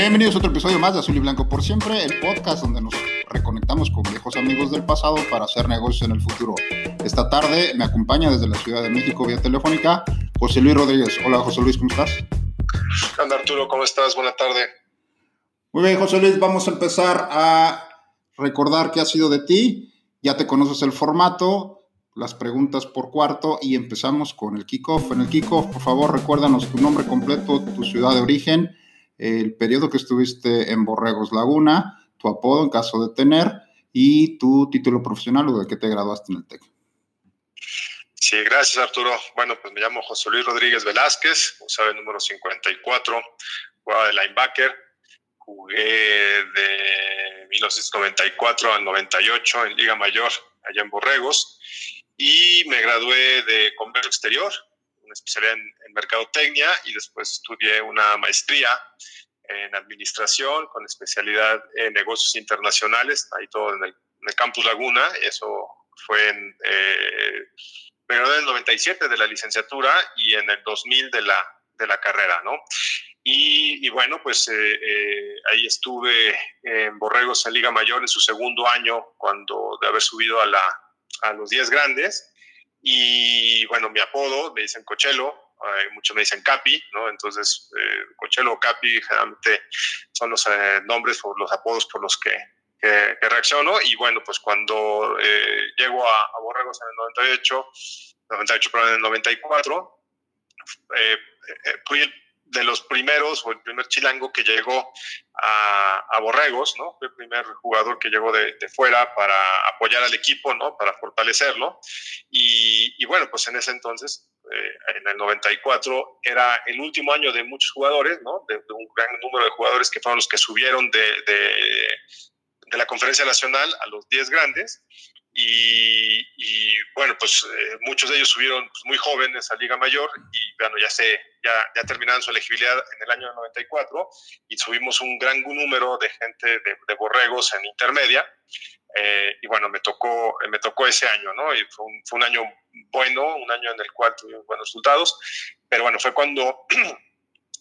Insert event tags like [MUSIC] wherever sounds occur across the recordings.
Bienvenidos a otro episodio más de Azul y Blanco por siempre, el podcast donde nos reconectamos con viejos amigos del pasado para hacer negocios en el futuro. Esta tarde me acompaña desde la Ciudad de México vía telefónica José Luis Rodríguez. Hola José Luis, ¿cómo estás? Hola Arturo, ¿cómo estás? Buena tarde. Muy bien, José Luis, vamos a empezar a recordar qué ha sido de ti. Ya te conoces el formato, las preguntas por cuarto y empezamos con el kickoff. En el kickoff, por favor, recuérdanos tu nombre completo, tu ciudad de origen el periodo que estuviste en Borregos Laguna, tu apodo en caso de tener y tu título profesional o de que te graduaste en el TEC. Sí, gracias Arturo. Bueno, pues me llamo José Luis Rodríguez Velázquez, como sabe, número 54, jugaba de linebacker, jugué de 1994 al 98 en Liga Mayor, allá en Borregos, y me gradué de Comercio Exterior, una especialidad en, mercadotecnia y después estudié una maestría en administración con especialidad en negocios internacionales, ahí todo en el, campus Laguna, eso fue en, eh, en el 97 de la licenciatura y en el 2000 de la, de la carrera, ¿no? Y, bueno, pues eh, eh, ahí estuve en Borregos en Liga Mayor en su segundo año, cuando de haber subido a, la, a los 10 grandes. Y bueno, mi apodo, me dicen Cochelo, muchos me dicen Capi, ¿no? Entonces, eh, Cochelo o Capi generalmente son los eh, nombres o los apodos por los que, que, reacciono. Y bueno, pues cuando eh, llego a, a, Borregos en el 98, 98, pero en el 94, fui el de los primeros, o el primer chilango que llegó a, a Borregos, ¿no? Fue el primer jugador que llegó de, fuera para apoyar al equipo, ¿no? Para fortalecerlo. Y, bueno, pues en ese entonces, eh, en el 94, era el último año de muchos jugadores, ¿no? De, un gran número de jugadores que fueron los que subieron de, de, de la conferencia nacional a los 10 grandes. Y, bueno, pues eh, muchos de ellos subieron pues, muy jóvenes a Liga Mayor y bueno, ya, se, ya, ya terminaron su elegibilidad en el año 94 y subimos un gran número de gente de, borregos en intermedia. Eh, y bueno, me tocó, me tocó ese año, ¿no? Y fue un, fue un año bueno, un año en el cual tuvimos buenos resultados, pero bueno, fue cuando [CLEARS THROAT]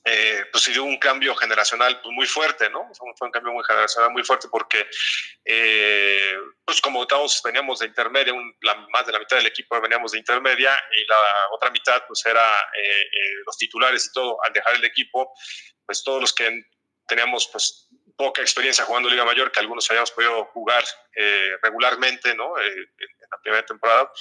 eh, pues sí dio un cambio generacional pues, muy fuerte, ¿no? Fue un cambio muy generacional muy fuerte porque, eh, pues como todos veníamos de intermedia, la, más de la mitad del equipo veníamos de intermedia y la otra mitad pues era eh, eh, los titulares y todo, al dejar el equipo, pues todos los que teníamos pues poca experiencia jugando Liga Mayor, que algunos habíamos podido jugar regularmente, ¿no? en la primera temporada,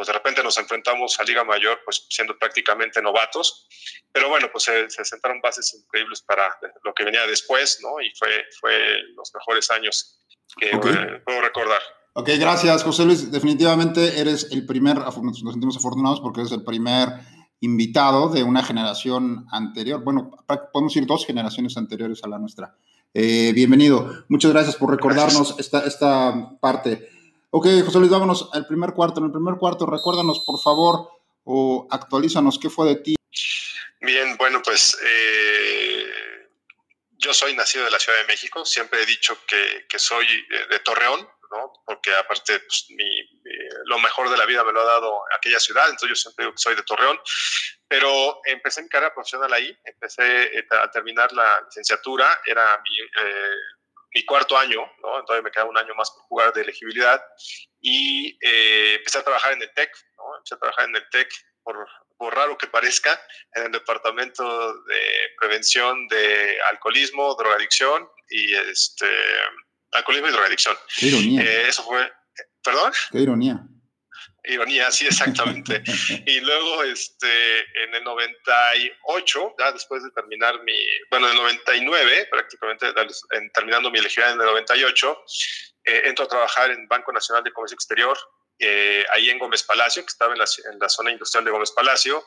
pues de repente nos enfrentamos a Liga Mayor, pues siendo prácticamente novatos, pero bueno, pues se, sentaron bases increíbles para lo que venía después, ¿no? Y fue, fue los mejores años que puedo recordar. Ok, gracias, José Luis. Definitivamente eres el primer, nos sentimos afortunados porque eres el primer invitado de una generación anterior, bueno, podemos decir dos generaciones anteriores a la nuestra. Eh, bienvenido. Muchas gracias por recordarnos Esta, esta parte. Ok, José Luis, vámonos al primer cuarto. En el primer cuarto, recuérdanos, por favor, o actualízanos qué fue de ti. Bien, bueno, pues eh, yo soy nacido de la Ciudad de México. Siempre he dicho que, que soy de, Torreón, ¿no? Porque aparte, pues, lo mejor de la vida me lo ha dado aquella ciudad, entonces yo siempre digo que soy de Torreón. Pero empecé mi carrera profesional ahí, empecé eh, a terminar la licenciatura, era mi, eh, mi cuarto año, ¿no? Entonces me quedaba un año más por jugar de elegibilidad y eh, empecé a trabajar en el TEC, ¿no? Empecé a trabajar en el TEC, por, por, raro que parezca, en el departamento de prevención de alcoholismo, drogadicción y este, alcoholismo y drogadicción. Qué ironía. Eh, eso fue, ¿perdón? Qué ironía. Ironía, sí, exactamente. [LAUGHS] y luego, este, en el 98, ya después de terminar mi, bueno, en el 99, prácticamente en, terminando mi elegibilidad en el 98, eh, entro a trabajar en Banco Nacional de Comercio Exterior eh, ahí en Gómez Palacio, que estaba en la, zona industrial de Gómez Palacio.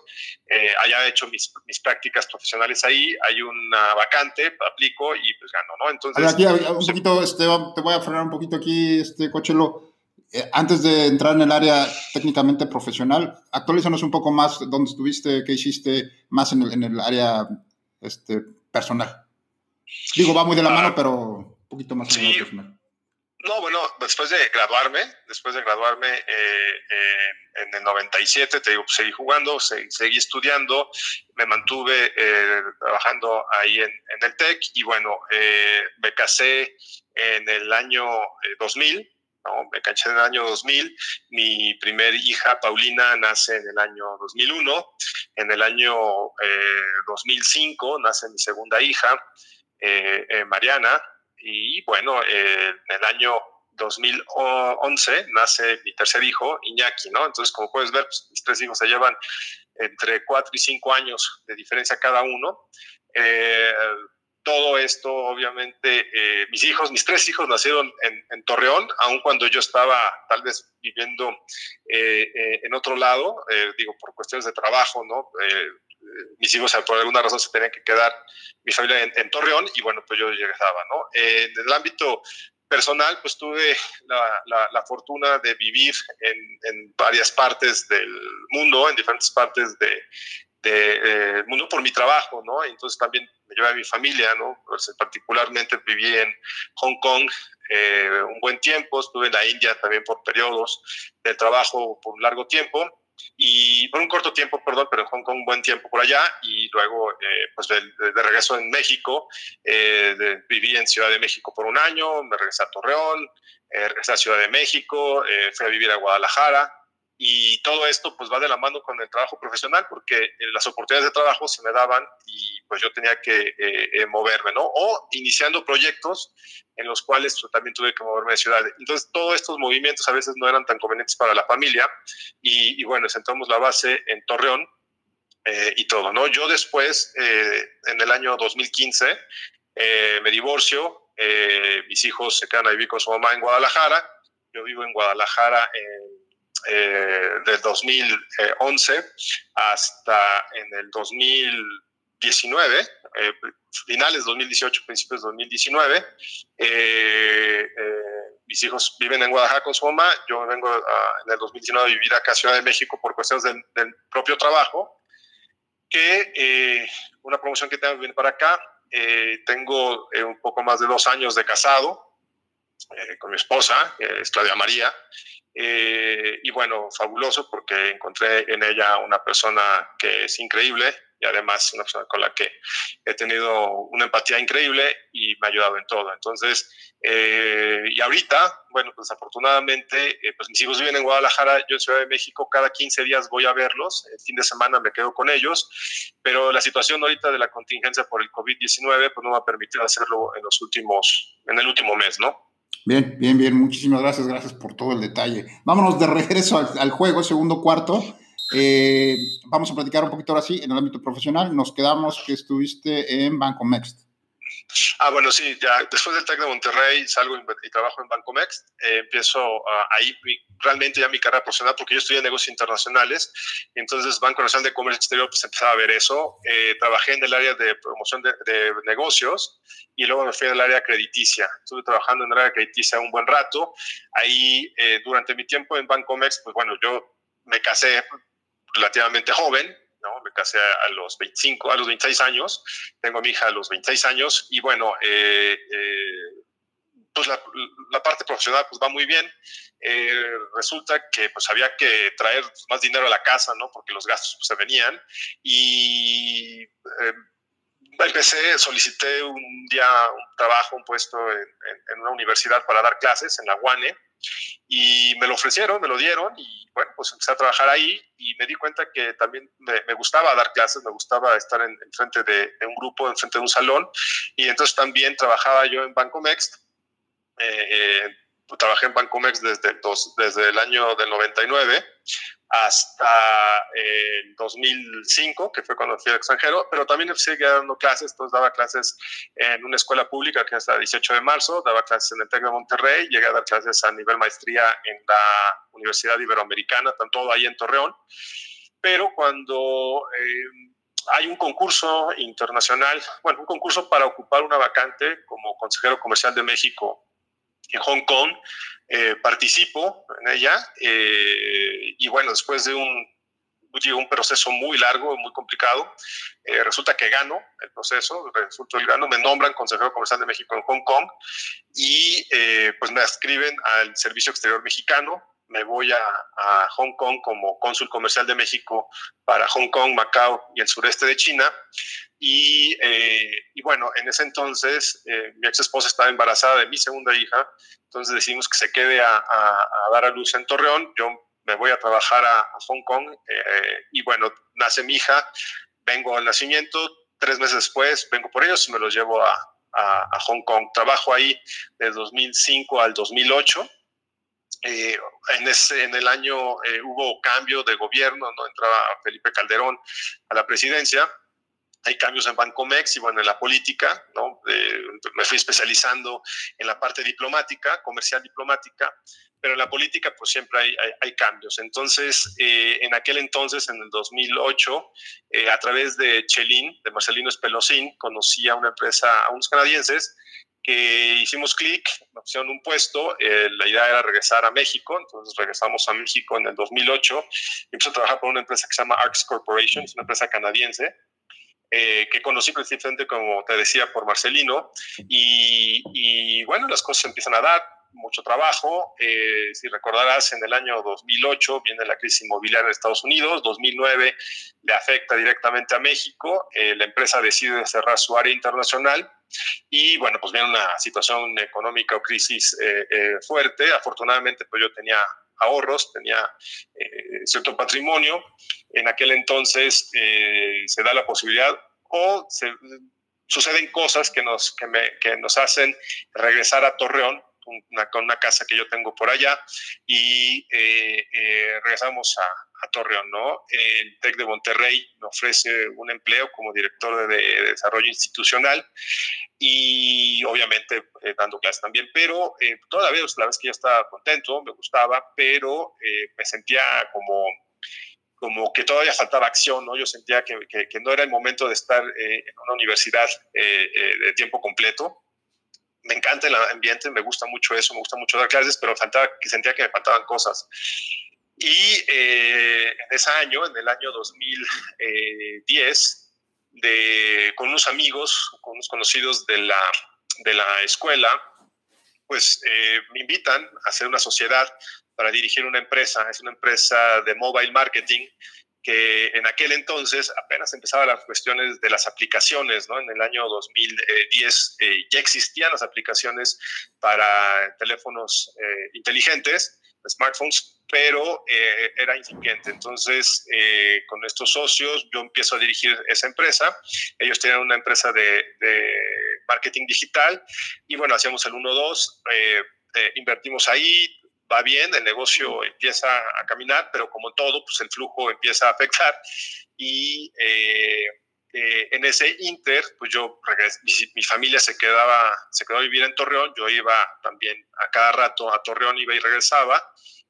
Eh, allá he hecho mis, mis, prácticas profesionales ahí, hay una vacante, aplico y pues gano, ¿no? Entonces... Aquí, un poquito, este, te voy a frenar un poquito aquí, este, Cochelo. Eh, antes de entrar en el área técnicamente profesional, actualízanos un poco más dónde estuviste, qué hiciste más en el, en el área este, personal. Digo, va muy de la ah, mano, pero un poquito más sí, personal. No, bueno, después de graduarme, después de graduarme eh, eh, en el 97, te digo, pues, seguí jugando, seguí, estudiando, me mantuve eh, trabajando ahí en, el TEC y bueno, me casé en el año 2000, ¿no? me caché en el año 2000, mi primer hija Paulina nace en el año 2001, en el año 2005 nace mi segunda hija, Mariana, y bueno, eh, en el año 2011 nace mi tercer hijo, Iñaki, ¿no? Entonces, como puedes ver, pues, mis tres hijos se llevan entre cuatro y cinco años de diferencia cada uno. Eh, todo esto, obviamente, eh, mis hijos, mis tres hijos nacieron en, Torreón, aun cuando yo estaba tal vez viviendo en otro lado, digo, por cuestiones de trabajo, ¿no? mis hijos por alguna razón se tenían que quedar, mi familia en, Torreón, y bueno, pues yo llegaba, ¿no? Eh, en el ámbito personal, pues tuve la, la, fortuna de vivir en, varias partes del mundo, en diferentes partes de, de eh, mundo por mi trabajo, ¿no? Entonces también me llevé a mi familia, ¿no? Pues, particularmente viví en Hong Kong eh, un buen tiempo, estuve en la India también por periodos de trabajo por un largo tiempo y por un corto tiempo, perdón, pero en Hong Kong un buen tiempo por allá y luego eh, pues de, regreso en México, eh, viví en Ciudad de México por un año, me regresé a Torreón, eh, regresé a Ciudad de México, fui a vivir a Guadalajara y todo esto pues va de la mano con el trabajo profesional porque eh, las oportunidades de trabajo se me daban y pues yo tenía que eh, eh, moverme, ¿no? O iniciando proyectos en los cuales pues, también tuve que moverme de ciudad. Entonces todos estos movimientos a veces no eran tan convenientes para la familia y, bueno, sentamos la base en Torreón y todo, ¿no? Yo después, en el año 2015, me divorcio, mis hijos se quedan a vivir con su mamá en Guadalajara, yo vivo en Guadalajara eh, del 2011 hasta en el 2019, eh, finales 2018, principios 2019. Eh, mis hijos viven en Guadalajara con su mamá, yo vengo en el 2019 a vivir acá a Ciudad de México por cuestiones del, propio trabajo, que una promoción que tengo viene para acá, tengo un poco más de dos años de casado, con mi esposa, es Claudia María, eh, y bueno, fabuloso porque encontré en ella una persona que es increíble y además una persona con la que he tenido una empatía increíble y me ha ayudado en todo. Entonces, eh, y ahorita, bueno, pues afortunadamente, eh, pues mis hijos viven en Guadalajara, yo en Ciudad de México, cada 15 días voy a verlos, el fin de semana me quedo con ellos, pero la situación ahorita de la contingencia por el COVID-19 pues no me ha permitido hacerlo en los últimos, en el último mes, ¿no? Bien, bien, bien. Muchísimas gracias. Gracias por todo el detalle. Vámonos de regreso al, juego, segundo cuarto. Eh, vamos a platicar un poquito ahora sí en el ámbito profesional. Nos quedamos que estuviste en Banco Next. Ah, bueno, sí, ya después del TEC de Monterrey salgo y trabajo en Bancomex. Eh, empiezo ahí realmente ya mi carrera profesional porque yo estudié negocios internacionales. entonces, Banco Nacional de Comercio Exterior, pues empezaba a ver eso. Eh, trabajé en el área de promoción de, negocios y luego me fui al área crediticia. Estuve trabajando en el área crediticia un buen rato. Ahí, eh, durante mi tiempo en Bancomex, pues bueno, yo me casé relativamente joven, ¿no? Me casé a, los 25, a los 26 años, tengo a mi hija a los 26 años y bueno, eh, eh, pues la, parte profesional pues va muy bien. Eh, resulta que pues había que traer más dinero a la casa, ¿no? Porque los gastos pues, se venían y empecé, solicité un día un trabajo, un puesto en, en, una universidad para dar clases en la UANE y me lo ofrecieron, me lo dieron y bueno, pues empecé a trabajar ahí y me di cuenta que también me, gustaba dar clases, me gustaba estar en, frente de, un grupo, en frente de un salón y entonces también trabajaba yo en Bancomext. Eh, trabajé en Bancomex desde, desde el año del 99 hasta el 2005, que fue cuando fui al extranjero, pero también seguía dando clases, entonces daba clases en una escuela pública que hasta el 18 de marzo, daba clases en el TEC de Monterrey, llegué a dar clases a nivel maestría en la Universidad Iberoamericana, todo ahí en Torreón, pero cuando eh, hay un concurso internacional, bueno, un concurso para ocupar una vacante como consejero comercial de México en Hong Kong, eh, participo en ella eh, y bueno, después de un, un proceso muy largo, muy complicado, eh, resulta que gano el proceso, resulta el gano, me nombran consejero comercial de México en Hong Kong y pues me escriben al Servicio Exterior Mexicano, me voy a, a, Hong Kong como cónsul comercial de México para Hong Kong, Macao y el sureste de China. Y, eh, y bueno, en ese entonces eh, mi ex esposa estaba embarazada de mi segunda hija, entonces decidimos que se quede a, a, dar a luz en Torreón. Yo me voy a trabajar a, Hong Kong eh, y bueno, nace mi hija, vengo al nacimiento, tres meses después vengo por ellos y me los llevo a, a Hong Kong. Trabajo ahí de 2005 al 2008 eh, en, ese, en el año eh, hubo cambio de gobierno, no entraba Felipe Calderón a la presidencia. Hay cambios en Bancomex y bueno, en la política, ¿no? me fui especializando en la parte diplomática, comercial diplomática, pero en la política pues siempre hay, hay, cambios. Entonces, eh, en aquel entonces, en el 2008, a través de Chelín, de Marcelino Espelosín, conocí a una empresa, a unos canadienses, que hicimos clic, me pusieron un puesto, eh, la idea era regresar a México, entonces regresamos a México en el 2008 y empecé a trabajar por una empresa que se llama Arcs Corporation, es una empresa canadiense, eh, que conocí precisamente, como te decía, por Marcelino, y, y, bueno, las cosas empiezan a dar, mucho trabajo. Eh, si recordarás, en el año 2008 viene la crisis inmobiliaria en Estados Unidos, 2009 le afecta directamente a México, la empresa decide cerrar su área internacional y bueno, pues viene una situación económica o crisis eh, eh, fuerte. Afortunadamente, pues yo tenía ahorros, tenía eh, cierto patrimonio. En aquel entonces se da la posibilidad o se, suceden cosas que nos, que, me, que nos hacen regresar a Torreón una, una casa que yo tengo por allá y regresamos a, a Torreón, ¿no? El TEC de Monterrey me ofrece un empleo como director de, desarrollo institucional y obviamente eh, dando clases también, pero eh, todavía la vez que yo estaba contento, me gustaba, pero eh, me sentía como como que todavía faltaba acción, ¿no? Yo sentía que, que, no era el momento de estar en una universidad de tiempo completo, me encanta el ambiente, me gusta mucho eso, me gusta mucho dar clases, pero faltaba, sentía que me faltaban cosas. Y eh, en ese año, en el año 2010, de, con unos amigos, con unos conocidos de la, de la escuela, pues eh, me invitan a hacer una sociedad para dirigir una empresa. Es una empresa de mobile marketing que en aquel entonces apenas empezaban las cuestiones de las aplicaciones, ¿no? En el año 2010 eh, ya existían las aplicaciones para teléfonos inteligentes smartphones, pero eh, era incipiente. Entonces, eh, con estos socios, yo empiezo a dirigir esa empresa. Ellos tienen una empresa de, marketing digital y bueno, hacíamos el 1-2, eh, invertimos ahí, va bien, el negocio empieza a caminar, pero como todo, pues el flujo empieza a afectar. Y en ese inter, pues yo mi, familia se quedaba, se quedó a vivir en Torreón, yo iba también a cada rato a Torreón, iba y regresaba,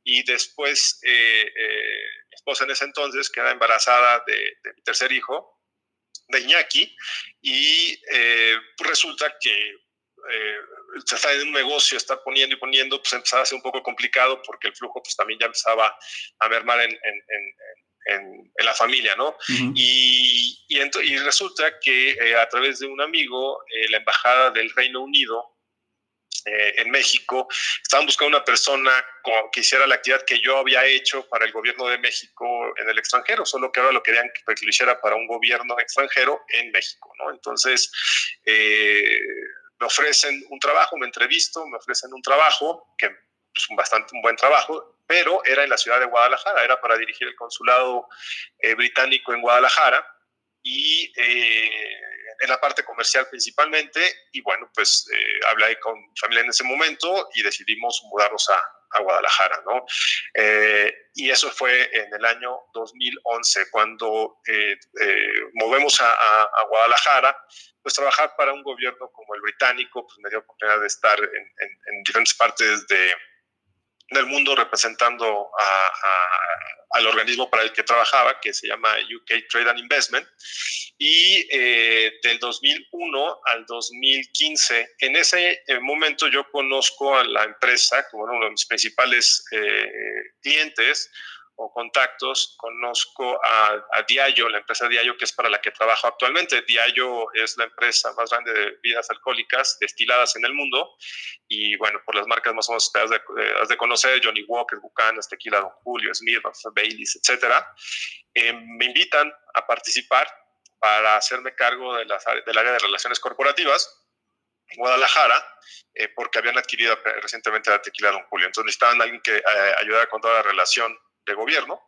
y después eh, eh, mi esposa en ese entonces queda embarazada de, mi tercer hijo, de Iñaki, y eh, resulta que se está en un negocio, está poniendo y poniendo, pues empezaba a ser un poco complicado porque el flujo pues también ya empezaba a mermar en, en en, la familia, ¿no? y, y, y, resulta que eh, a través de un amigo, eh, la Embajada del Reino Unido eh, en México, estaban buscando una persona que hiciera la actividad que yo había hecho para el gobierno de México en el extranjero, solo que ahora lo querían que lo hiciera para un gobierno extranjero en México, ¿no? Entonces, me ofrecen un trabajo, me entrevisto, me ofrecen un trabajo que es un bastante un buen trabajo, pero era en la ciudad de Guadalajara, era para dirigir el consulado eh, británico en Guadalajara. Y eh, en la parte comercial principalmente. Y bueno, pues eh, hablé con mi familia en ese momento y decidimos mudarnos a, a Guadalajara, ¿no? Eh, y eso fue en el año 2011, cuando eh, eh, movemos a, Guadalajara, pues trabajar para un gobierno como el británico, pues me dio oportunidad de estar en diferentes partes de, del mundo representando a, al organismo para el que trabajaba, que se llama UK Trade and Investment. Y eh, del 2001 al 2015, en ese eh, momento yo conozco a la empresa como uno de mis principales eh, clientes o contactos, conozco a, a, la empresa Diallo, que es para la que trabajo actualmente. Diallo es la empresa más grande de bebidas alcohólicas destiladas en el mundo. Y bueno, por las marcas más o menos de, has de conocer, Johnny Walker, Bucanas, Tequila Don Julio, Smith, Baileys, etcétera. Eh, me invitan a participar para hacerme cargo de las, del área de relaciones corporativas. En Guadalajara, eh, porque habían adquirido recientemente la tequila Don Julio. Entonces necesitaban a alguien que eh, ayudara con toda la relación de gobierno.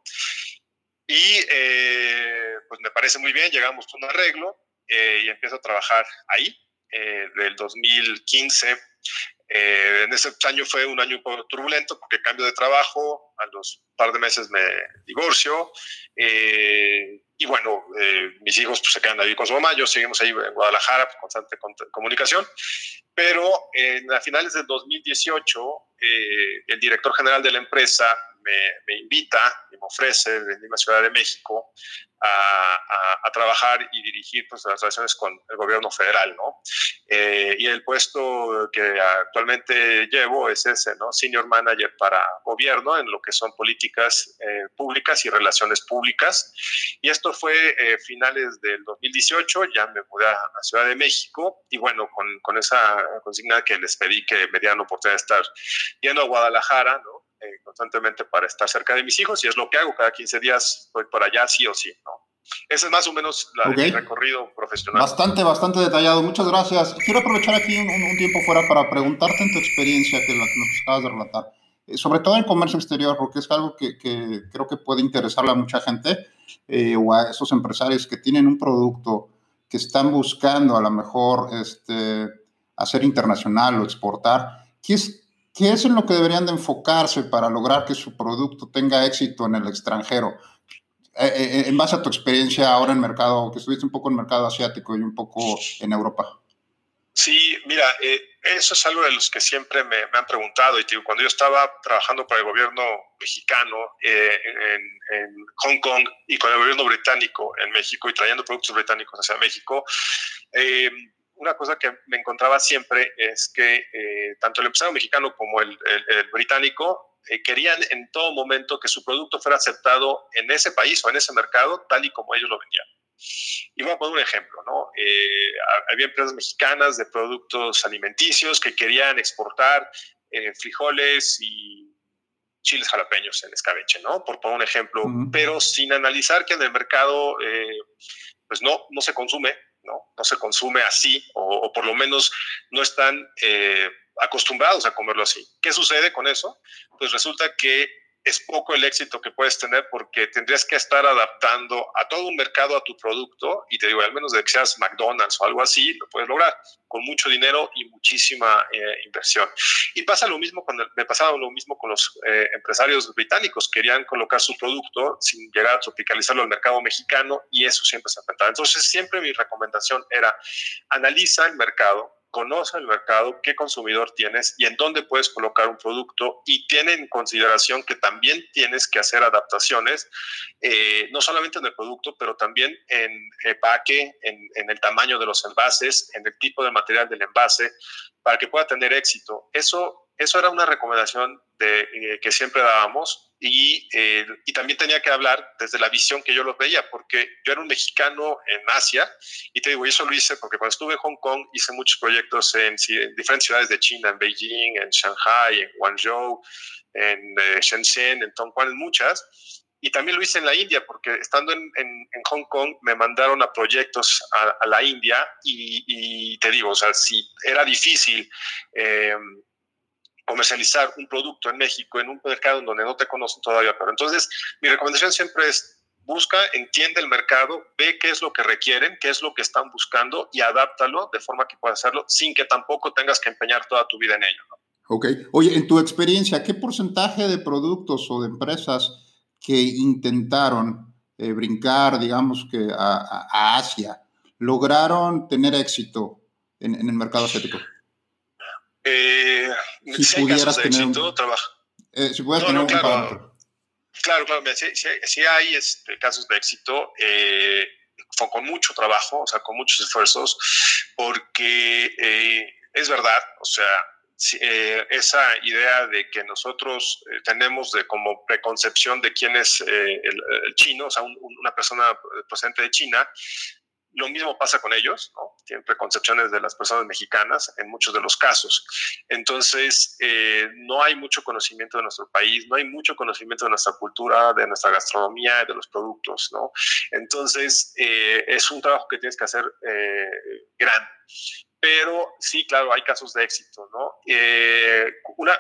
Y eh, pues me parece muy bien, llegamos a un arreglo eh, y empiezo a trabajar ahí. Eh, del 2015 eh, en ese año fue un año un poco turbulento porque cambio de trabajo, a los par de meses me divorcio y bueno, mis hijos pues, se quedan ahí con su mamá, yo seguimos ahí en Guadalajara, pues, constante comunicación, pero a finales del 2018 el director general de la empresa me, me invita y me ofrece a la Ciudad de México a, a, a, trabajar y dirigir pues, las relaciones con el gobierno federal, ¿no? Eh, y el puesto que actualmente llevo es ese, ¿no? Senior Manager para gobierno en lo que son políticas eh, públicas y relaciones públicas. Y esto fue eh, finales del 2018, ya me mudé a la Ciudad de México y bueno, con, con esa consigna que les pedí que me dieran oportunidad de estar yendo a Guadalajara, ¿no? Eh, constantemente para estar cerca de mis hijos y es lo que hago. Cada 15 días voy por allá, sí o sí, ¿no? Ese es más o menos la, okay. el recorrido profesional. Bastante, bastante detallado. Muchas gracias. Quiero aprovechar aquí un, un tiempo fuera para preguntarte en tu experiencia que, la que nos acabas de relatar, eh, sobre todo en comercio exterior, porque es algo que, que creo que puede interesarle a mucha gente eh, o a esos empresarios que tienen un producto que están buscando a lo mejor este, hacer internacional o exportar. ¿Qué es, ¿Qué es en lo que deberían de enfocarse para lograr que su producto tenga éxito en el extranjero? Eh, eh, en base a tu experiencia ahora en mercado, que estuviste un poco en mercado asiático y un poco en Europa. Sí, mira, eh, eso es algo de los que siempre me, me han preguntado. Y cuando yo estaba trabajando para el gobierno mexicano eh, en, en, Hong Kong y con el gobierno británico en México y trayendo productos británicos hacia México, eh, una cosa que me encontraba siempre es que eh, tanto el empresario mexicano como el, el, el británico eh, querían en todo momento que su producto fuera aceptado en ese país o en ese mercado tal y como ellos lo vendían. Y voy a poner un ejemplo, ¿no? Eh, había empresas mexicanas de productos alimenticios que querían exportar eh, frijoles y chiles jalapeños en escabeche, ¿no? Por poner un ejemplo, uh -huh. pero sin analizar que en el mercado, eh, pues no, no se consume ¿no? No se consume así, o, o por lo menos no están eh, acostumbrados a comerlo así. ¿Qué sucede con eso? Pues resulta que es poco el éxito que puedes tener porque tendrías que estar adaptando a todo un mercado a tu producto y te digo, al menos de que seas McDonald's o algo así, lo puedes lograr con mucho dinero y muchísima eh, inversión. Y pasa lo mismo con me pasaba lo mismo con los eh, empresarios británicos, querían colocar su producto sin llegar a tropicalizarlo al mercado mexicano y eso siempre se enfrentaba. Entonces siempre mi recomendación era analiza el mercado, conoce el mercado, qué consumidor tienes y en dónde puedes colocar un producto y tiene en consideración que también tienes que hacer adaptaciones, eh, no solamente en el producto, pero también en empaque, en, en, el tamaño de los envases, en el tipo de material del envase, para que pueda tener éxito. Eso eso era una recomendación de, eh, que siempre dábamos y, eh, y, también tenía que hablar desde la visión que yo lo veía, porque yo era un mexicano en Asia y te digo, eso lo hice porque cuando estuve en Hong Kong hice muchos proyectos en, en diferentes ciudades de China, en Beijing, en Shanghai, en Guangzhou, en eh, Shenzhen, en Tongguan, en muchas. Y también lo hice en la India, porque estando en, en, en Hong Kong me mandaron a proyectos a, a la India y, y, te digo, o sea, si era difícil eh, comercializar un producto en México, en un mercado en donde no te conocen todavía. Pero entonces, mi recomendación siempre es busca, entiende el mercado, ve qué es lo que requieren, qué es lo que están buscando y adáptalo de forma que puedas hacerlo sin que tampoco tengas que empeñar toda tu vida en ello. Ok. Oye, en tu experiencia, ¿qué porcentaje de productos o de empresas que intentaron eh, brincar, digamos que a, Asia, lograron tener éxito en, el mercado asiático? Eh, si, pudieras tener éxito, trabaja. Eh, si pudieras tener un claro, Claro, claro, sí, hay este, casos de éxito, eh, con mucho trabajo, o sea, con muchos esfuerzos, porque eh, es verdad, o sea, eh, esa idea de que nosotros tenemos de como preconcepción de quién es el, chino, o sea, una persona procedente de China, lo mismo pasa con ellos, ¿no? Tienen preconcepciones de las personas mexicanas en muchos de los casos. Entonces, eh, no hay mucho conocimiento de nuestro país, no hay mucho conocimiento de nuestra cultura, de nuestra gastronomía, de los productos, ¿no? Entonces, eh, es un trabajo que tienes que hacer eh, grande. Pero sí, claro, hay casos de éxito, ¿no? una,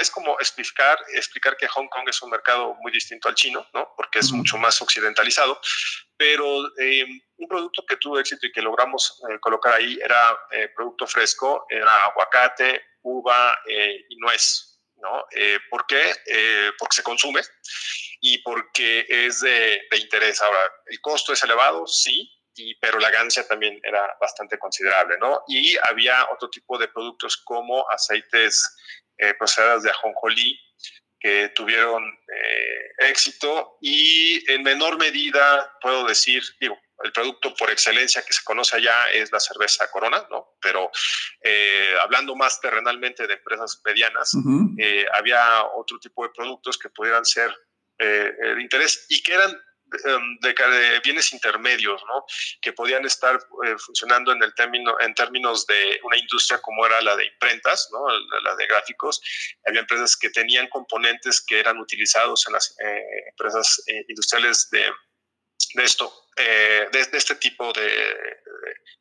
es como explicar, explicar que Hong Kong es un mercado muy distinto al chino, ¿no? Porque es mucho más occidentalizado, pero eh, un producto que tuvo éxito y que logramos eh, colocar ahí era eh, producto fresco, era aguacate, uva y nuez, ¿no? ¿Por qué? porque se consume y porque es de, de, interés. Ahora, ¿el costo es elevado? Sí, y, pero la ganancia también era bastante considerable, ¿no? Y había otro tipo de productos como aceites eh, procesadas de ajonjolí que tuvieron eh, éxito y en menor medida puedo decir, digo, el producto por excelencia que se conoce allá es la cerveza Corona, ¿no? Pero eh, hablando más terrenalmente de empresas medianas, eh, había otro tipo de productos que pudieran ser de interés y que eran Em, de, bienes intermedios, ¿no? que podían estar eh, funcionando en, el término, en términos de una industria como era la de imprentas, ¿no? la, de gráficos. Había empresas que tenían componentes que eran utilizados en las eh, empresas eh, industriales de, de esto, de, este tipo de,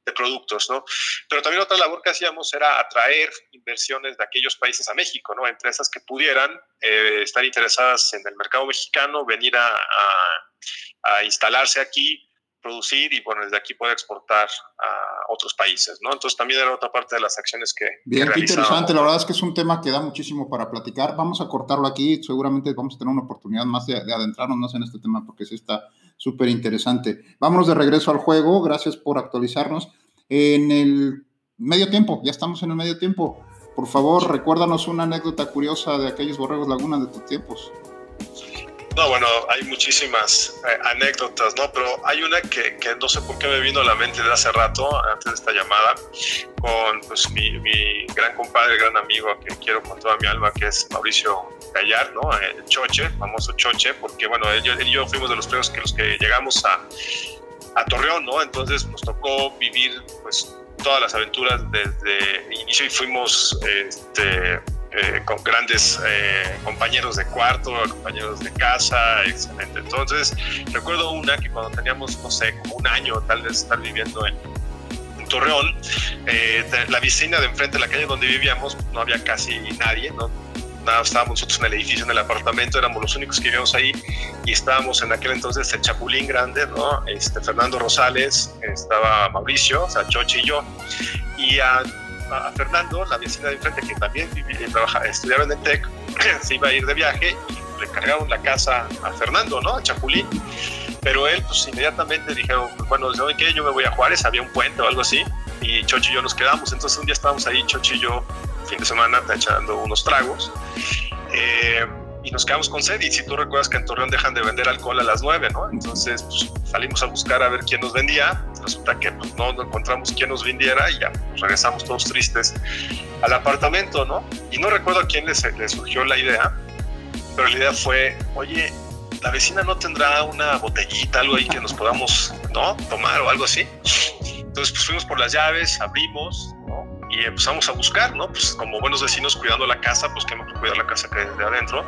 de, productos, ¿no? Pero también otra labor que hacíamos era atraer inversiones de aquellos países a México, ¿no? Empresas que pudieran estar interesadas en el mercado mexicano, venir a a instalarse aquí, producir y bueno, desde aquí poder exportar a otros países, ¿no? Entonces también era otra parte de las acciones que... Bien, qué interesante, la verdad es que es un tema que da muchísimo para platicar. Vamos a cortarlo aquí, seguramente vamos a tener una oportunidad más de, adentrarnos más en este tema porque sí está súper interesante. Vámonos de regreso al juego, gracias por actualizarnos. En el medio tiempo, ya estamos en el medio tiempo. Por favor, recuérdanos una anécdota curiosa de aquellos borregos laguna de tus tiempos. No, bueno, hay muchísimas eh, anécdotas, ¿no? Pero hay una que, que, no sé por qué me vino a la mente de hace rato, antes de esta llamada, con pues, mi, gran compadre, gran amigo que quiero con toda mi alma, que es Mauricio Gallar, ¿no? El Choche, famoso Choche, porque, bueno, él, él y yo fuimos de los primeros que los que llegamos a, a Torreón, ¿no? Entonces nos tocó vivir, pues, todas las aventuras desde inicio y fuimos, este eh, con grandes eh, compañeros de cuarto, compañeros de casa, excelente. Entonces, recuerdo una que cuando teníamos, no sé, como un año tal vez estar viviendo en, Torreón, eh, la vecina de enfrente de la calle donde vivíamos, no había casi nadie, ¿no? Nada, estábamos nosotros en el edificio, en el apartamento, éramos los únicos que vivíamos ahí y estábamos en aquel entonces el Chapulín Grande, ¿no? Este, Fernando Rosales, estaba Mauricio, o sea, Choche y yo. Y a a, Fernando, la vecina de enfrente, que también vivía, trabaja, estudiaba en el TEC, [CLEARS THROAT] se iba a ir de viaje y le cargaron la casa a Fernando, ¿no? A Chapulín. Pero él, pues inmediatamente dijeron, bueno, ¿saben qué? Yo me voy a Juárez, había un puente o algo así, y Chochi y yo nos quedamos. Entonces un día estábamos ahí, Chochi y yo, fin de semana, echando unos tragos. Eh, y nos quedamos con sed. Y si tú recuerdas que en Torreón dejan de vender alcohol a las 9, ¿no? Entonces pues, salimos a buscar a ver quién nos vendía. Resulta que pues, no, encontramos quién nos vendiera y ya pues, regresamos todos tristes al apartamento, ¿no? Y no recuerdo a quién le, le surgió la idea, pero la idea fue, oye, la vecina no tendrá una botellita, algo ahí que nos podamos, ¿no? Tomar o algo así. Entonces, pues fuimos por las llaves, abrimos, y empezamos a buscar, ¿no? Pues como buenos vecinos cuidando la casa, pues que mejor cuidar la casa que de adentro.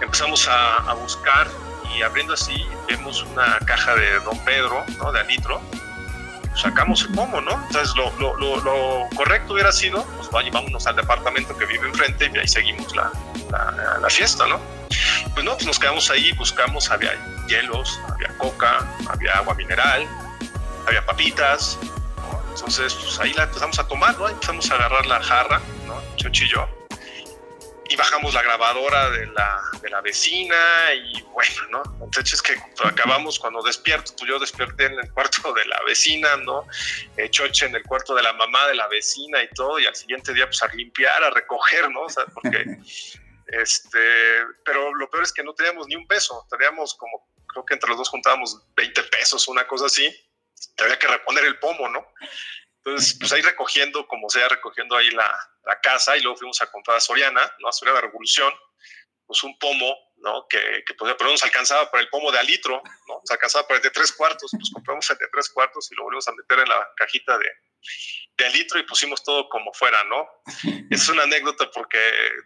Empezamos a, buscar y abriendo así vemos una caja de Don Pedro, ¿no? De alitro. Sacamos el pomo, ¿no? Entonces lo, lo, lo, correcto hubiera sido, pues vaya, vámonos al departamento que vive enfrente y ahí seguimos la, la, la fiesta, ¿no? Pues no, pues nos quedamos ahí, buscamos, había hielos, había coca, había agua mineral, había papitas. Entonces, pues ahí la empezamos a tomar, ¿no? Empezamos a agarrar la jarra, ¿no? Chochi y yo y bajamos la grabadora de la, de la vecina y bueno, ¿no? Entonces es que acabamos cuando despierto, pues yo desperté en el cuarto de la vecina, ¿no? Eh, Choche en el cuarto de la mamá de la vecina y todo, y al siguiente día pues a limpiar, a recoger, ¿no? O sea, porque, [LAUGHS] este, pero lo peor es que no teníamos ni un peso, teníamos como, creo que entre los dos juntábamos 20 pesos, una cosa así, y había que reponer el pomo, ¿no? Entonces, pues ahí recogiendo, como sea, recogiendo ahí la, la casa y luego fuimos a comprar a Soriana, ¿no? A Soriana Revolución, pues un pomo, ¿no? Que, que pues, pero nos alcanzaba para el pomo de a litro, ¿no? Nos alcanzaba para el de tres cuartos, pues compramos el de tres cuartos y lo volvimos a meter en la cajita de, de litro y pusimos todo como fuera, ¿no? Es una anécdota porque,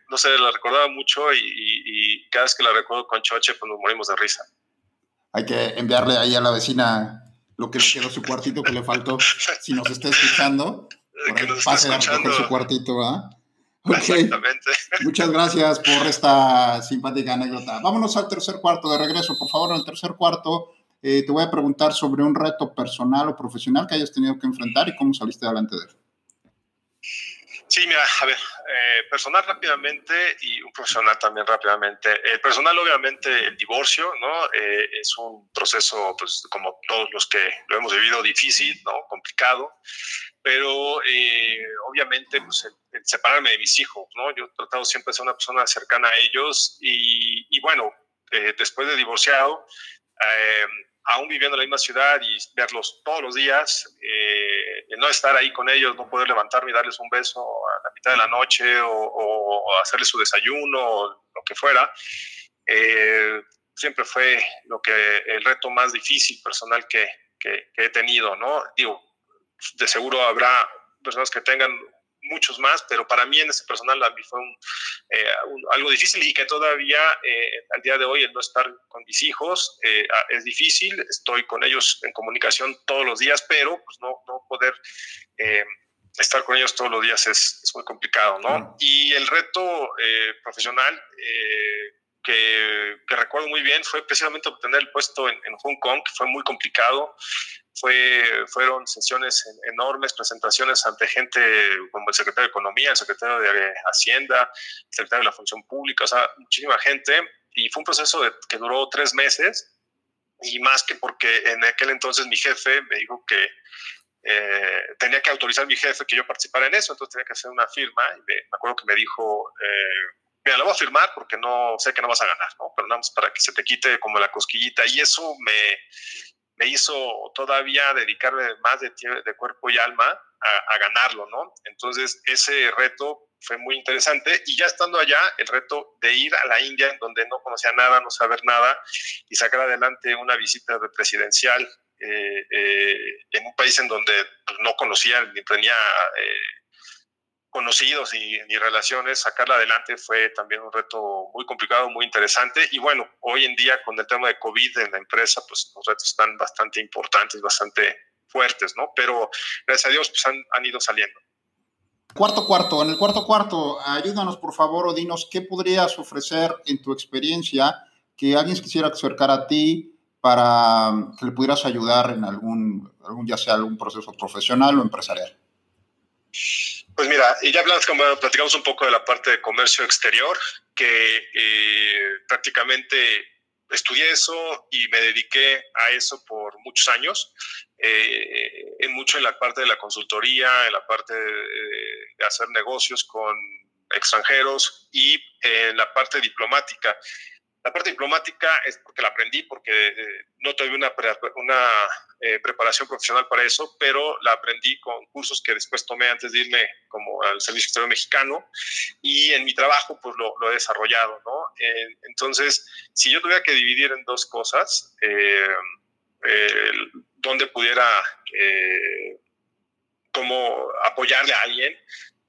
no sé, la recordaba mucho y, y, cada vez que la recuerdo con Choche, pues nos morimos de risa. Hay que enviarle ahí a la vecina lo que le quedó su cuartito que le faltó, si nos está escuchando. pase escuchando. su cuartito, ¿ah? Exactamente. Muchas gracias por esta simpática anécdota. Vámonos al tercer cuarto de regreso. Por favor, en el tercer cuarto eh, te voy a preguntar sobre un reto personal o profesional que hayas tenido que enfrentar y cómo saliste adelante de él. Sí, mira, a ver, eh, personal rápidamente y un profesional también rápidamente. El personal, obviamente, el divorcio, ¿no? Eh, es un proceso, pues, como todos los que lo hemos vivido, difícil, ¿no? Complicado, pero eh, obviamente, pues, el, separarme de mis hijos, ¿no? Yo he tratado siempre de ser una persona cercana a ellos y, y bueno, después de divorciado, aún viviendo en la misma ciudad y verlos todos los días, eh, no estar ahí con ellos, no poder levantarme y darles un beso a la mitad de la noche o, hacerles su desayuno o lo que fuera, eh, siempre fue lo que el reto más difícil personal que, que, he tenido, ¿no? Digo, de seguro habrá personas que tengan muchos más, pero para mí en ese personal a mí fue eh, algo difícil y que todavía eh, al día de hoy el no estar con mis hijos eh, es difícil, estoy con ellos en comunicación todos los días, pero pues no, no poder estar con ellos todos los días es, es muy complicado, ¿no? Y el reto profesional que, que, recuerdo muy bien fue precisamente obtener el puesto en, en Hong Kong, que fue muy complicado. Fue, fueron sesiones enormes, presentaciones ante gente como el secretario de Economía, el secretario de Hacienda, el secretario de la Función Pública, o sea, muchísima gente. Y fue un proceso que duró tres meses y más que porque en aquel entonces mi jefe me dijo que eh, tenía que autorizar mi jefe que yo participara en eso, entonces tenía que hacer una firma. Y me, acuerdo que me dijo, eh, mira, lo voy a firmar porque no sé que no vas a ganar, ¿no? Pero nada más para que se te quite como la cosquillita. Y eso me, me hizo todavía dedicarme más de, de cuerpo y alma a, ganarlo, ¿no? Entonces, ese reto fue muy interesante y ya estando allá, el reto de ir a la India, en donde no conocía nada, no saber nada, y sacar adelante una visita presidencial eh, eh, en un país en donde pues, no conocía ni tenía eh, conocidos y, ni relaciones, sacarla adelante fue también un reto muy complicado, muy interesante. Y bueno, hoy en día con el tema de COVID en la empresa, pues los retos están bastante importantes, bastante fuertes, ¿no? Pero gracias a Dios, pues han, han ido saliendo. Cuarto cuarto, en el cuarto cuarto, ayúdanos por favor o dinos qué podrías ofrecer en tu experiencia que alguien quisiera acercar a ti para que le pudieras ayudar en algún, algún ya sea algún proceso profesional o empresarial. Pues mira, y ya platicamos un poco de la parte de comercio exterior, que eh, prácticamente estudié eso y me dediqué a eso por muchos años, eh, en mucho en la parte de la consultoría, en la parte de hacer negocios con extranjeros y en la parte diplomática. La parte diplomática es porque la aprendí, porque eh, no tuve una, una eh, preparación profesional para eso, pero la aprendí con cursos que después tomé antes de irme como al Servicio Exterior Mexicano y en mi trabajo pues lo, lo he desarrollado, ¿no? Eh, entonces, si yo tuviera que dividir en dos cosas, donde pudiera como apoyarle a alguien,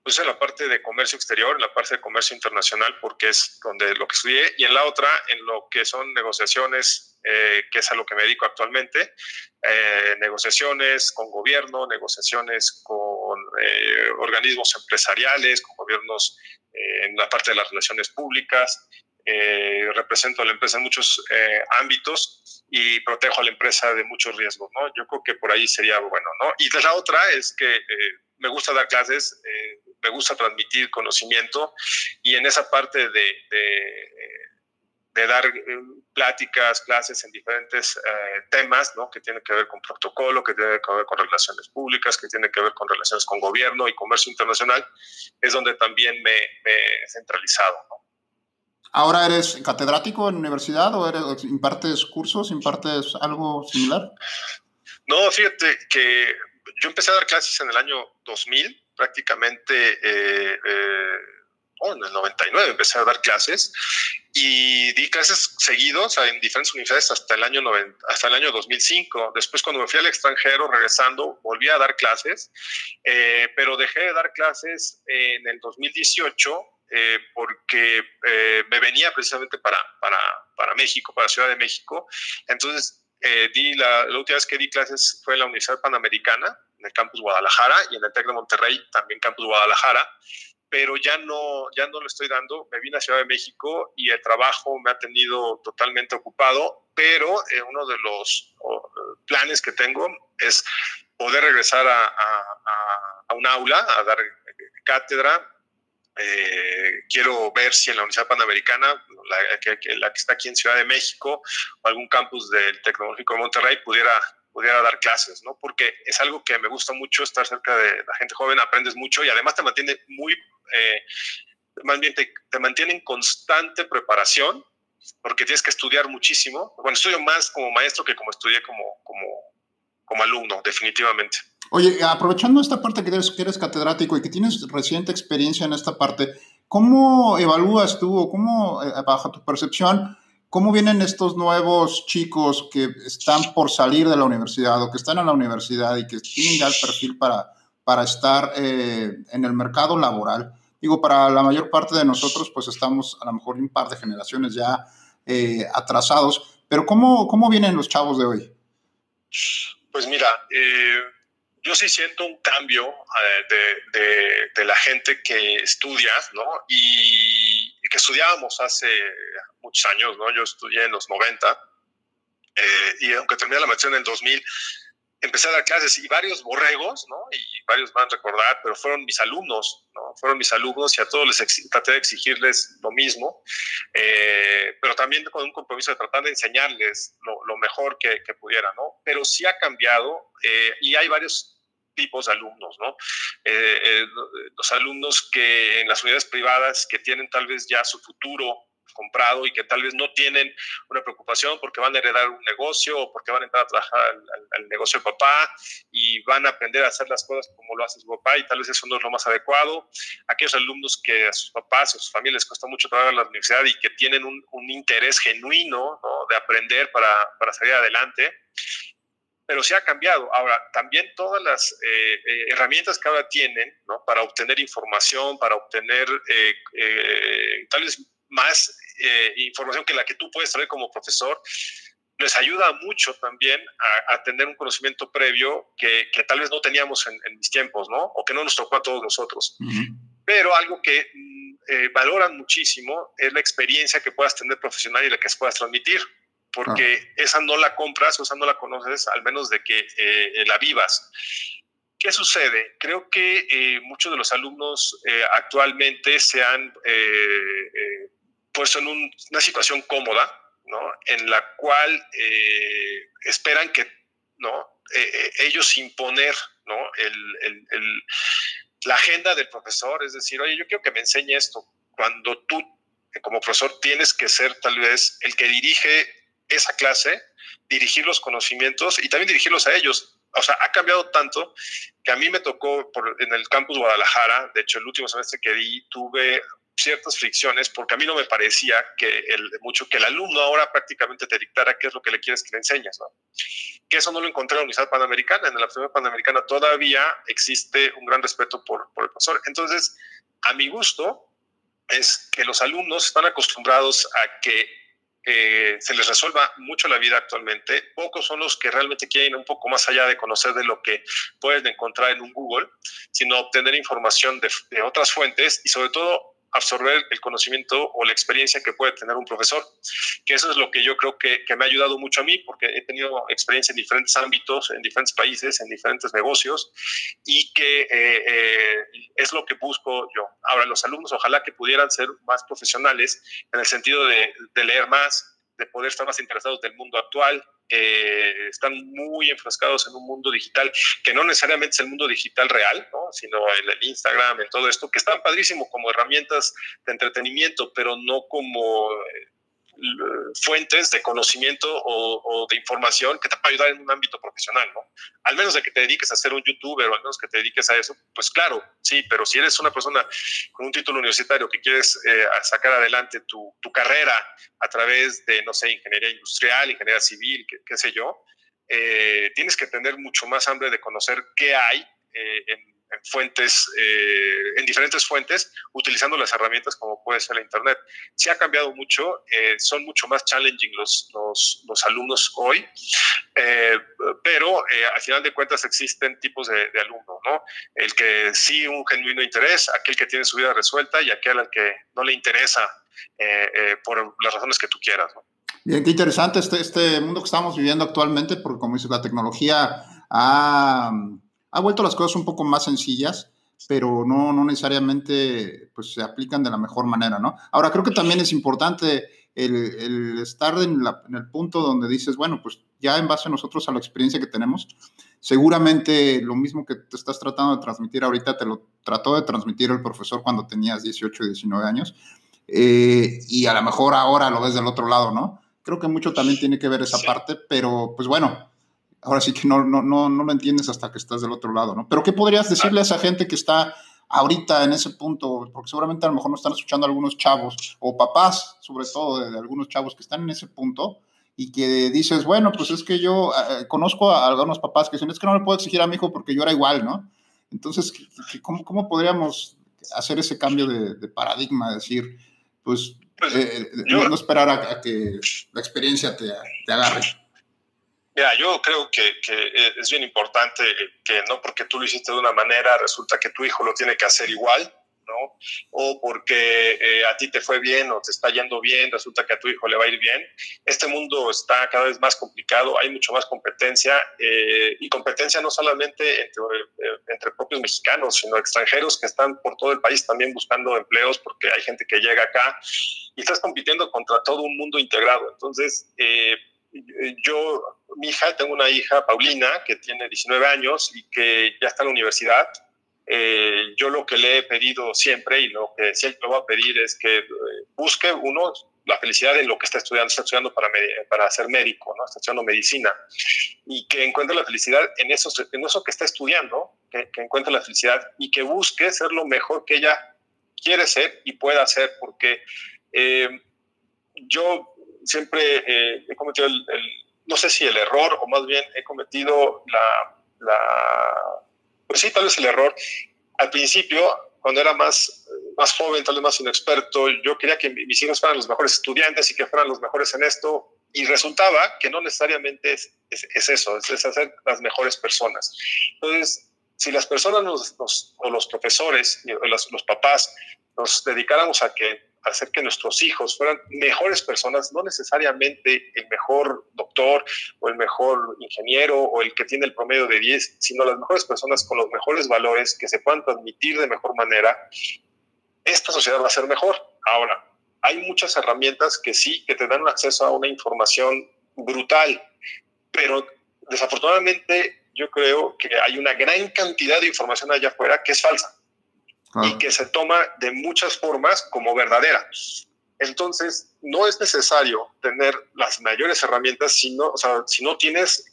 pues en la parte de comercio exterior, en la parte de comercio internacional, porque es donde lo que estudié, y en la otra, en lo que son negociaciones, eh, que es a lo que me dedico actualmente, eh, negociaciones con gobierno, negociaciones con eh, organismos empresariales, con gobiernos en la parte de las relaciones públicas, eh, represento a la empresa en muchos eh, ámbitos y protejo a la empresa de muchos riesgos, ¿no? Yo creo que por ahí sería bueno, ¿no? Y la otra es que me gusta dar clases, me gusta transmitir conocimiento y en esa parte de de dar eh, pláticas, clases en diferentes eh, temas, ¿no? que tienen que ver con protocolo, que tienen que ver con relaciones públicas, que tienen que ver con relaciones con gobierno y comercio internacional, es donde también me, he centralizado. ¿Ahora eres catedrático en universidad o eres, impartes cursos, impartes algo similar? No, fíjate que yo empecé a dar clases en el año 2000, prácticamente... Eh, en el 99 empecé a dar clases y di clases seguidos en diferentes universidades hasta el año hasta el año 2005. Después cuando me fui al extranjero regresando volví a dar clases, eh, pero dejé de dar clases en el 2018 eh, porque eh, me venía precisamente para, para, para, México, para Ciudad de México. Entonces di la, la última vez que di clases fue en la Universidad Panamericana en el campus Guadalajara y en el TEC de Monterrey, también campus Guadalajara pero ya no, ya no lo estoy dando. Me vine a Ciudad de México y el trabajo me ha tenido totalmente ocupado, pero eh, uno de los planes que tengo es poder regresar a, a, un aula, a dar cátedra. Eh, quiero ver si en la Universidad Panamericana, la que, la que está aquí en Ciudad de México, o algún campus del Tecnológico de Monterrey pudiera pudiera dar clases, ¿no? Porque es algo que me gusta mucho, estar cerca de la gente joven, aprendes mucho y además te mantiene muy, eh, más bien te, mantiene en constante preparación, porque tienes que estudiar muchísimo. Bueno, estudio más como maestro que como estudié como, como, como alumno, definitivamente. Oye, aprovechando esta parte que eres, que eres catedrático y que tienes reciente experiencia en esta parte, ¿cómo evalúas tú o cómo, eh, bajo tu percepción, ¿Cómo vienen estos nuevos chicos que están por salir de la universidad o que están en la universidad y que tienen ya el perfil para, para estar eh, en el mercado laboral? Digo, para la mayor parte de nosotros, pues estamos a lo mejor un par de generaciones ya eh, atrasados, pero ¿cómo, ¿cómo vienen los chavos de hoy? Pues mira, eh, yo sí siento un cambio de, de, la gente que estudia, ¿no? Y que estudiábamos hace muchos años, ¿no? Yo estudié en los 90 eh, y aunque terminé la maestría en el 2000, empecé a dar clases y varios borregos, ¿no? Y varios van a recordar, pero fueron mis alumnos, ¿no? Fueron mis alumnos y a todos les traté de exigirles lo mismo, eh, pero también con un compromiso de tratar de enseñarles lo, mejor que, pudiera, ¿no? Pero sí ha cambiado eh, y hay varios tipos de alumnos, ¿no? los alumnos que en las unidades privadas que tienen tal vez ya su futuro comprado y que tal vez no tienen una preocupación porque van a heredar un negocio o porque van a entrar a trabajar al, negocio de papá y van a aprender a hacer las cosas como lo hace su papá y tal vez eso no es lo más adecuado. Aquellos alumnos que a sus papás o sus familias les cuesta mucho trabajar en la universidad y que tienen un, interés genuino de aprender para, para salir adelante pero sí ha cambiado. Ahora, también todas las eh, eh, herramientas que ahora tienen ¿no? para obtener información, para obtener eh, tal vez más información que la que tú puedes traer como profesor, les ayuda mucho también a, tener un conocimiento previo que, que, tal vez no teníamos en, mis tiempos, ¿no? O que no nos tocó a todos nosotros. Pero algo que mm, eh, valoran muchísimo es la experiencia que puedas tener profesional y la que puedas transmitir, porque esa no la compras o esa no la conoces, al menos de que eh, la vivas. ¿Qué sucede? Creo que muchos de los alumnos actualmente se han puesto en una situación cómoda, ¿no? En la cual eh, esperan que, ¿no? Eh, eh, ellos imponer, ¿no? El, el, la agenda del profesor, es decir, oye, yo quiero que me enseñe esto, cuando tú como profesor tienes que ser tal vez el que dirige esa clase, dirigir los conocimientos y también dirigirlos a ellos. O sea, ha cambiado tanto que a mí me tocó en el campus Guadalajara, de hecho el último semestre que di, tuve ciertas fricciones porque a mí no me parecía que el, mucho que el alumno ahora prácticamente te dictara qué es lo que le quieres que le enseñes. Que eso no lo encontré en la Universidad Panamericana. En la Universidad Panamericana todavía existe un gran respeto por, por el profesor. Entonces, a mi gusto, es que los alumnos están acostumbrados a que eh, se les resuelva mucho la vida actualmente. Pocos son los que realmente quieren un poco más allá de conocer de lo que pueden encontrar en un Google, sino obtener información de, de otras fuentes y sobre todo absorber el conocimiento o la experiencia que puede tener un profesor. Que eso es lo que yo creo que, me ha ayudado mucho a mí, porque he tenido experiencia en diferentes ámbitos, en diferentes países, en diferentes negocios, y que eh, eh, es lo que busco yo. Ahora, los alumnos ojalá que pudieran ser más profesionales en el sentido de, de leer más, de poder estar más interesados del mundo actual, eh, están muy enfrascados en un mundo digital que no necesariamente es el mundo digital real, sino el, el, Instagram, en todo esto, que están padrísimo como herramientas de entretenimiento, pero no como eh, fuentes de conocimiento o, de información que te pueda ayudar en un ámbito profesional, ¿no? Al menos de que te dediques a ser un youtuber o al menos que te dediques a eso, pues claro, sí, pero si eres una persona con un título universitario que quieres eh, sacar adelante tu, carrera a través de, no sé, ingeniería industrial, ingeniería civil, qué, sé yo, eh, tienes que tener mucho más hambre de conocer qué hay eh, en en fuentes, eh, en diferentes fuentes, utilizando las herramientas como puede ser la Internet. Sí ha cambiado mucho, eh, son mucho más challenging los, los, los alumnos hoy, eh, pero al final de cuentas existen tipos de, de alumno, ¿no? El que sí un genuino interés, aquel que tiene su vida resuelta y aquel al que no le interesa por las razones que tú quieras, ¿no? Bien, qué interesante este, este mundo que estamos viviendo actualmente, porque como dice la tecnología ha ha vuelto las cosas un poco más sencillas, pero no, no necesariamente pues, se aplican de la mejor manera, ¿no? Ahora, creo que también es importante el, estar en, el punto donde dices, bueno, pues ya en base a nosotros, a la experiencia que tenemos, seguramente lo mismo que te estás tratando de transmitir ahorita, te lo trató de transmitir el profesor cuando tenías 18 y 19 años, eh, y a lo mejor ahora lo ves del otro lado, ¿no? Creo que mucho también tiene que ver esa parte, pero pues bueno, ahora sí que no, no, no, no lo entiendes hasta que estás del otro lado, ¿no? Pero ¿qué podrías decirle a esa gente que está ahorita en ese punto? Porque seguramente a lo mejor no están escuchando algunos chavos, o papás, sobre todo, de, algunos chavos que están en ese punto y que dices, bueno, pues es que yo eh, conozco a algunos papás que dicen, es que no le puedo exigir a mi hijo porque yo era igual, ¿no? Entonces, ¿cómo, cómo podríamos hacer ese cambio de, paradigma? Decir, pues, pues eh, no, esperar a, que la experiencia te, te agarre. Mira, yo creo que, es bien importante que no porque tú lo hiciste de una manera, resulta que tu hijo lo tiene que hacer igual, ¿no? O porque eh, a ti te fue bien o te está yendo bien, resulta que a tu hijo le va a ir bien. Este mundo está cada vez más complicado, hay mucho más competencia eh, y competencia no solamente entre, eh, entre, propios mexicanos, sino extranjeros que están por todo el país también buscando empleos porque hay gente que llega acá y estás compitiendo contra todo un mundo integrado. Entonces, yo, mi hija, tengo una hija, Paulina, que tiene 19 años y que ya está en la universidad. Eh, yo lo que le he pedido siempre y lo que siempre voy a pedir es que eh, busque uno la felicidad en lo que está estudiando, está estudiando para, para ser médico, ¿no? está estudiando medicina, y que encuentre la felicidad en eso, en eso que está estudiando, que, encuentre la felicidad y que busque ser lo mejor que ella quiere ser y pueda ser, porque eh, yo siempre eh, he cometido el, no sé si el error o más bien he cometido la, la, pues sí, tal vez el error. Al principio, cuando era más, más joven, tal vez más inexperto, yo quería que mis hijos fueran los mejores estudiantes y que fueran los mejores en esto. Y resultaba que no necesariamente es, es, eso, es, hacer las mejores personas. Entonces, si las personas o los profesores, los, los papás, nos dedicáramos a que hacer que nuestros hijos fueran mejores personas, no necesariamente el mejor doctor o el mejor ingeniero o el que tiene el promedio de 10, sino las mejores personas con los mejores valores que se puedan transmitir de mejor manera, esta sociedad va a ser mejor. Ahora, hay muchas herramientas que sí, que te dan acceso a una información brutal, pero desafortunadamente yo creo que hay una gran cantidad de información allá afuera que es falsa y que se toma de muchas formas como verdadera. Entonces, no es necesario tener las mayores herramientas si no, o sea, si no tienes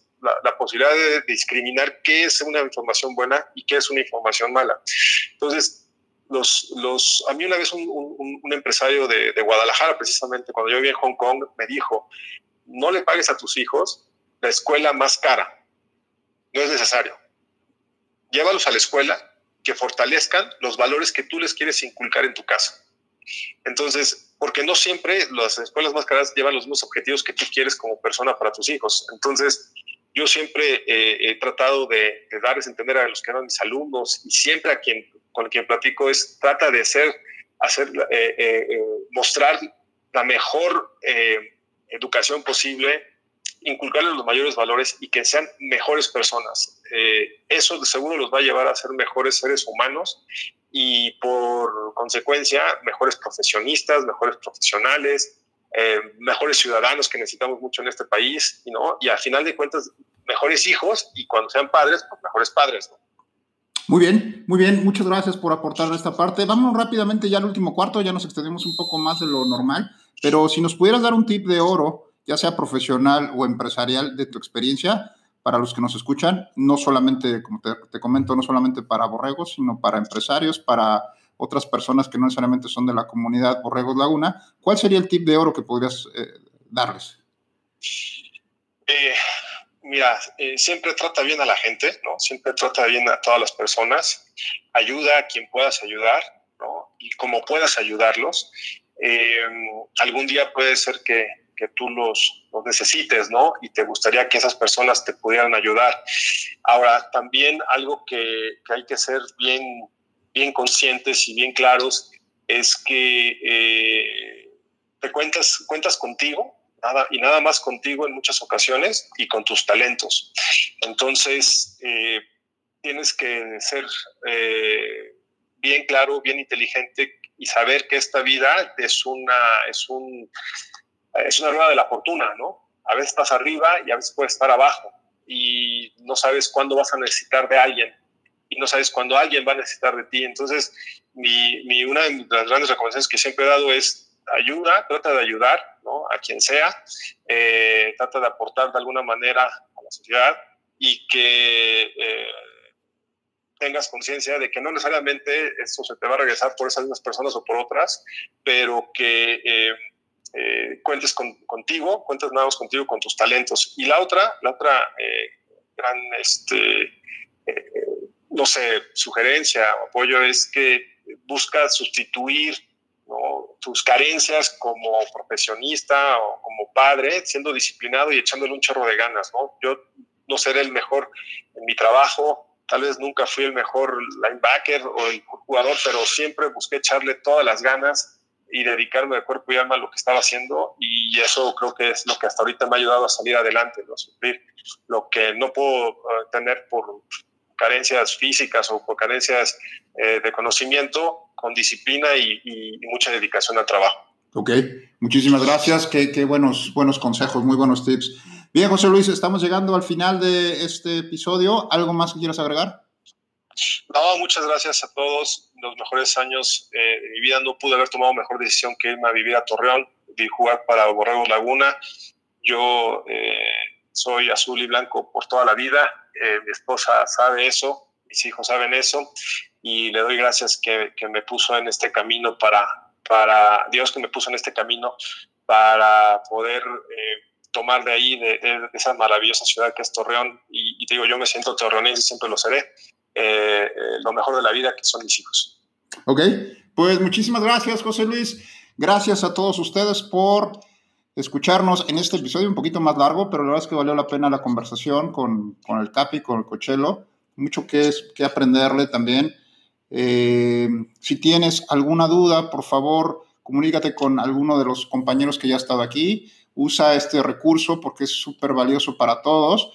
la, posibilidad de discriminar qué es una información buena y qué es una información mala. Entonces, los, los, a mí una vez un, un, empresario de, de, Guadalajara, precisamente cuando yo vivía en Hong Kong, me dijo, no le pagues a tus hijos la escuela más cara. No es necesario. Llévalos a la escuela que fortalezcan los valores que tú les quieres inculcar en tu casa. Entonces, porque no siempre las escuelas más caras llevan los mismos objetivos que tú quieres como persona para tus hijos. Entonces, yo siempre eh, he tratado de, darles a entender a los que eran mis alumnos y siempre a quien con quien platico es trata de ser hacer, mostrar la mejor educación posible, inculcarles los mayores valores y que sean mejores personas. Eso de seguro los va a llevar a ser mejores seres humanos y por consecuencia mejores profesionistas, mejores profesionales, eh, mejores ciudadanos que necesitamos mucho en este país, ¿no? Y al final de cuentas, mejores hijos y cuando sean padres, pues mejores padres, Muy bien, muy bien, muchas gracias por aportar esta parte. Vamos rápidamente ya al último cuarto, ya nos extendimos un poco más de lo normal, pero si nos pudieras dar un tip de oro, ya sea profesional o empresarial, de tu experiencia, para los que nos escuchan, no solamente, como te, comento, no solamente para borregos, sino para empresarios, para otras personas que no necesariamente son de la comunidad Borregos Laguna. ¿Cuál sería el tip de oro que podrías eh, darles? Eh, mira, eh, siempre trata bien a la gente, ¿no? Siempre trata bien a todas las personas. Ayuda a quien puedas ayudar, ¿no? Y como puedas ayudarlos. algún día puede ser que que tú los, necesites, ¿no? Y te gustaría que esas personas te pudieran ayudar. Ahora, también algo que, que hay que ser bien, bien conscientes y bien claros es que eh, te cuentas, cuentas contigo, nada, y nada más contigo en muchas ocasiones y con tus talentos. Entonces, eh, tienes que ser eh, bien claro, bien inteligente y saber que esta vida es una, es un, es una rueda de la fortuna, ¿no? A veces estás arriba y a veces puedes estar abajo y no sabes cuándo vas a necesitar de alguien y no sabes cuándo alguien va a necesitar de ti. Entonces, mi, una de las grandes recomendaciones que siempre he dado es ayuda, trata de ayudar ¿no? a quien sea, eh, trata de aportar de alguna manera a la sociedad y que eh, tengas conciencia de que no necesariamente esto se te va a regresar por esas mismas personas o por otras, pero que... Eh, eh, cuentes contigo, cuentes nada más contigo con tus talentos. Y la otra, la otra eh, gran, este, eh, no sé, sugerencia o apoyo es que busca sustituir tus carencias como profesionista o como padre, siendo disciplinado y echándole un chorro de ganas. ¿no? Yo no seré el mejor en mi trabajo, tal vez nunca fui el mejor linebacker o el jugador, pero siempre busqué echarle todas las ganas y dedicarme de cuerpo y alma a lo que estaba haciendo y eso creo que es lo que hasta ahorita me ha ayudado a salir adelante, ¿no? Suplir lo que no puedo eh, tener por carencias físicas o por carencias eh, de conocimiento, con disciplina y, mucha dedicación al trabajo. Ok, muchísimas gracias, qué, qué, buenos, buenos consejos, muy buenos tips. Bien, José Luis, estamos llegando al final de este episodio. ¿Algo más que quieras agregar? No, muchas gracias a todos. Los mejores años eh, de mi vida no pude haber tomado mejor decisión que irme a vivir a Torreón y jugar para Borrego Laguna. Yo eh, soy azul y blanco por toda la vida. Eh, mi esposa sabe eso, mis hijos saben eso y le doy gracias que, que me puso en este camino para, para Dios que me puso en este camino para poder tomar de ahí, de, esa maravillosa ciudad que es Torreón. Y, y, te digo, yo me siento torreonense y siempre lo seré. Eh, lo mejor de la vida, que son mis hijos. Ok, pues muchísimas gracias, José Luis. Gracias a todos ustedes por escucharnos en este episodio un poquito más largo, pero la verdad es que valió la pena la conversación con, con el Capi, con el Cochelo. Mucho que, que aprenderle también. Eh, si tienes alguna duda, por favor, comunícate con alguno de los compañeros que ya ha aquí. Usa este recurso porque es súper valioso para todos.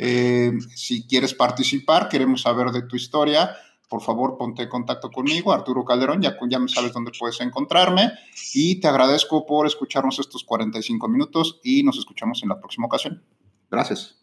Eh, si quieres participar, queremos saber de tu historia, por favor ponte en contacto conmigo, Arturo Calderón, ya, ya sabes dónde puedes encontrarme y te agradezco por escucharnos estos 45 minutos y nos escuchamos en la próxima ocasión. Gracias.